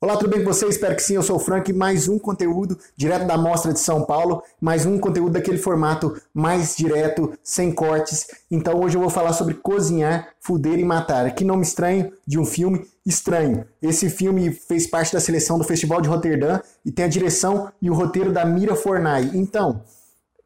Olá, tudo bem com você? Espero que sim, eu sou o Frank. Mais um conteúdo direto da Mostra de São Paulo, mais um conteúdo daquele formato mais direto, sem cortes. Então hoje eu vou falar sobre cozinhar, fuder e matar. Que nome estranho de um filme estranho. Esse filme fez parte da seleção do Festival de Roterdã e tem a direção e o roteiro da Mira Fornai. Então,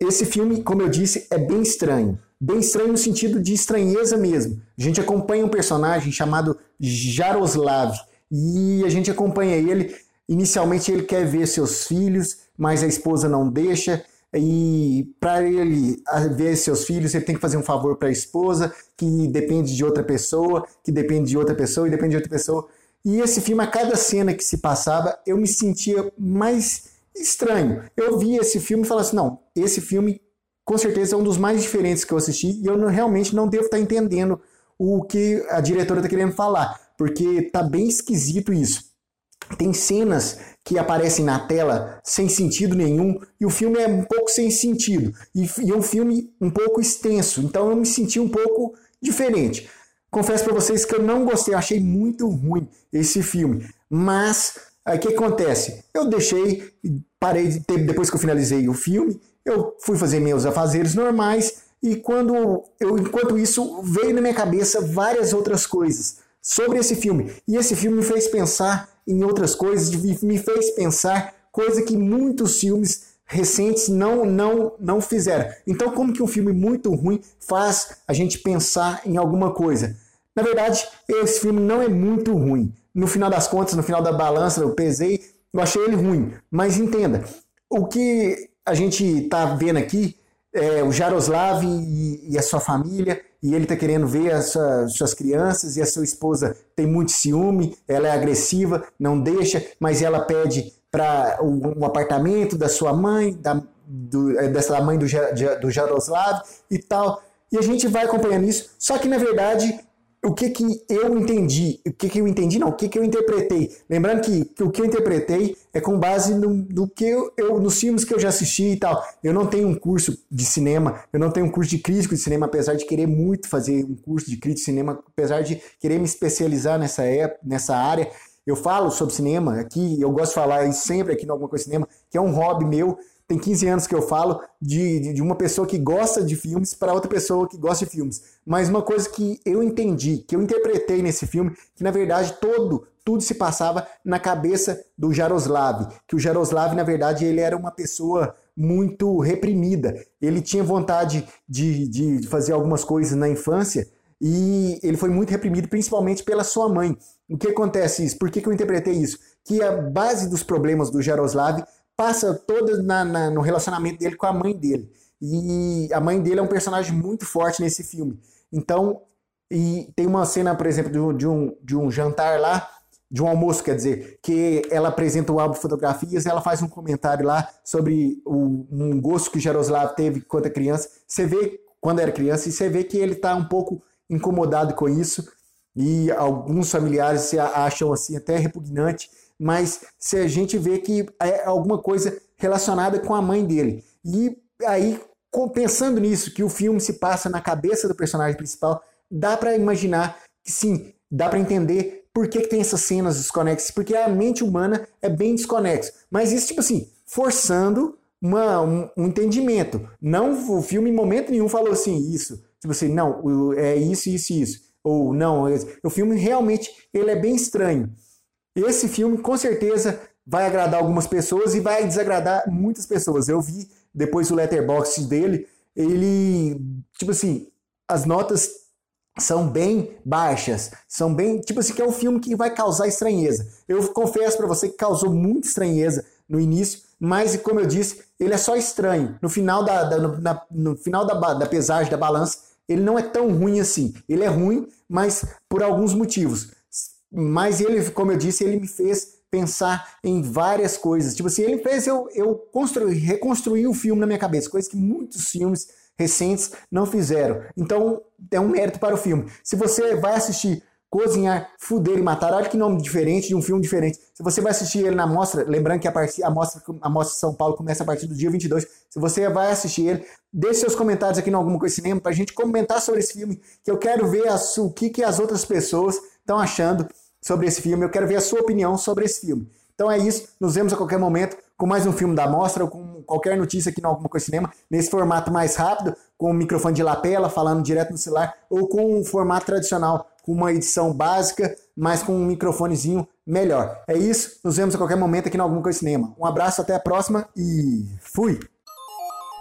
esse filme, como eu disse, é bem estranho. Bem estranho no sentido de estranheza mesmo. A gente acompanha um personagem chamado Jaroslav e a gente acompanha ele. Inicialmente ele quer ver seus filhos, mas a esposa não deixa. E para ele ver seus filhos, ele tem que fazer um favor para a esposa, que depende de outra pessoa, que depende de outra pessoa e depende de outra pessoa. E esse filme, a cada cena que se passava, eu me sentia mais estranho. Eu vi esse filme e falava assim: não, esse filme com certeza é um dos mais diferentes que eu assisti e eu não, realmente não devo estar entendendo o que a diretora está querendo falar porque tá bem esquisito isso. Tem cenas que aparecem na tela sem sentido nenhum e o filme é um pouco sem sentido e, e é um filme um pouco extenso, então eu me senti um pouco diferente. Confesso para vocês que eu não gostei, eu achei muito ruim esse filme, mas o que acontece? Eu deixei, parei de ter, depois que eu finalizei o filme, eu fui fazer meus afazeres normais e quando eu, enquanto isso veio na minha cabeça várias outras coisas sobre esse filme. E esse filme me fez pensar em outras coisas, me fez pensar coisa que muitos filmes recentes não não não fizeram. Então, como que um filme muito ruim faz a gente pensar em alguma coisa? Na verdade, esse filme não é muito ruim. No final das contas, no final da balança, eu pesei, eu achei ele ruim. Mas entenda, o que a gente está vendo aqui é o Jaroslav e, e a sua família, e ele está querendo ver as sua, suas crianças e a sua esposa tem muito ciúme, ela é agressiva, não deixa, mas ela pede para um, um, apartamento da sua mãe, da, do, é, dessa mãe do, do Jaroslav e tal. E a gente vai acompanhando isso, só que na verdade o que que eu entendi, o que que eu entendi, não, o que que eu interpretei. Lembrando que, que o que eu interpretei é com base no, no que eu, eu, nos filmes que eu já assisti e tal. Eu não tenho um curso de cinema, eu não tenho um curso de crítico de cinema, apesar de querer muito fazer um curso de crítico de cinema, apesar de querer me especializar nessa, época, nessa área. Eu falo sobre cinema aqui, eu gosto de falar sempre aqui no Alguma Coisa Cinema, que é um hobby meu, tem 15 anos que eu falo de, de uma pessoa que gosta de filmes para outra pessoa que gosta de filmes. Mas uma coisa que eu entendi, que eu interpretei nesse filme, que na verdade todo tudo se passava na cabeça do Jaroslav, que o Jaroslav na verdade ele era uma pessoa muito reprimida. Ele tinha vontade de, de fazer algumas coisas na infância e ele foi muito reprimido, principalmente pela sua mãe. O que acontece isso? Por que, que eu interpretei isso? Que a base dos problemas do Jaroslav passa toda na, na, no relacionamento dele com a mãe dele. E a mãe dele é um personagem muito forte nesse filme. Então, e tem uma cena, por exemplo, de um, de um, de um jantar lá, de um almoço, quer dizer, que ela apresenta o álbum fotografias ela faz um comentário lá sobre o, um gosto que Jaroslav teve quando criança. Você vê quando era criança e você vê que ele está um pouco incomodado com isso e alguns familiares se acham assim até repugnante mas se a gente vê que é alguma coisa relacionada com a mãe dele. E aí, pensando nisso, que o filme se passa na cabeça do personagem principal, dá para imaginar que sim, dá para entender por que, que, tem essas cenas desconexas, porque a mente humana é bem desconexa. Mas isso, tipo assim, forçando uma, um, um, entendimento. Não, o filme em momento nenhum falou assim, isso. Tipo assim, não, é isso, isso, isso. Ou não, o filme realmente ele é bem estranho. Esse filme com certeza vai agradar algumas pessoas e vai desagradar muitas pessoas. Eu vi depois o letterbox dele, ele, tipo assim, as notas são bem baixas, são bem, tipo assim, que é um filme que vai causar estranheza. Eu confesso para você que causou muita estranheza no início, mas como eu disse, ele é só estranho. No final da, da no, na, no, final da, da pesagem da balança, ele não é tão ruim assim. Ele é ruim, mas por alguns motivos. Mas ele, como eu disse, ele me fez pensar em várias coisas. Tipo assim, ele fez eu, eu construir, reconstruir o filme na minha cabeça, coisa que muitos filmes recentes não fizeram. Então, é um mérito para o filme. Se você vai assistir Cozinhar, Fuder e Matar, olha que nome diferente de um filme diferente. Se você vai assistir ele na mostra, lembrando que a, a, mostra, a mostra São Paulo começa a partir do dia 22, se você vai assistir ele, deixe seus comentários aqui no Alguma Coisa Cinema para a gente comentar sobre esse filme, que eu quero ver o que, que as outras pessoas estão achando sobre esse filme, eu quero ver a sua opinião sobre esse filme. Então é isso, nos vemos a qualquer momento com mais um filme da mostra ou com qualquer notícia aqui no Alguma Coisa Cinema, nesse formato mais rápido, com o microfone de lapela, falando direto no celular, ou com um formato tradicional, com uma edição básica, mas com um microfonezinho melhor. É isso, nos vemos a qualquer momento aqui no Alguma Coisa Cinema. Um abraço, até a próxima e fui!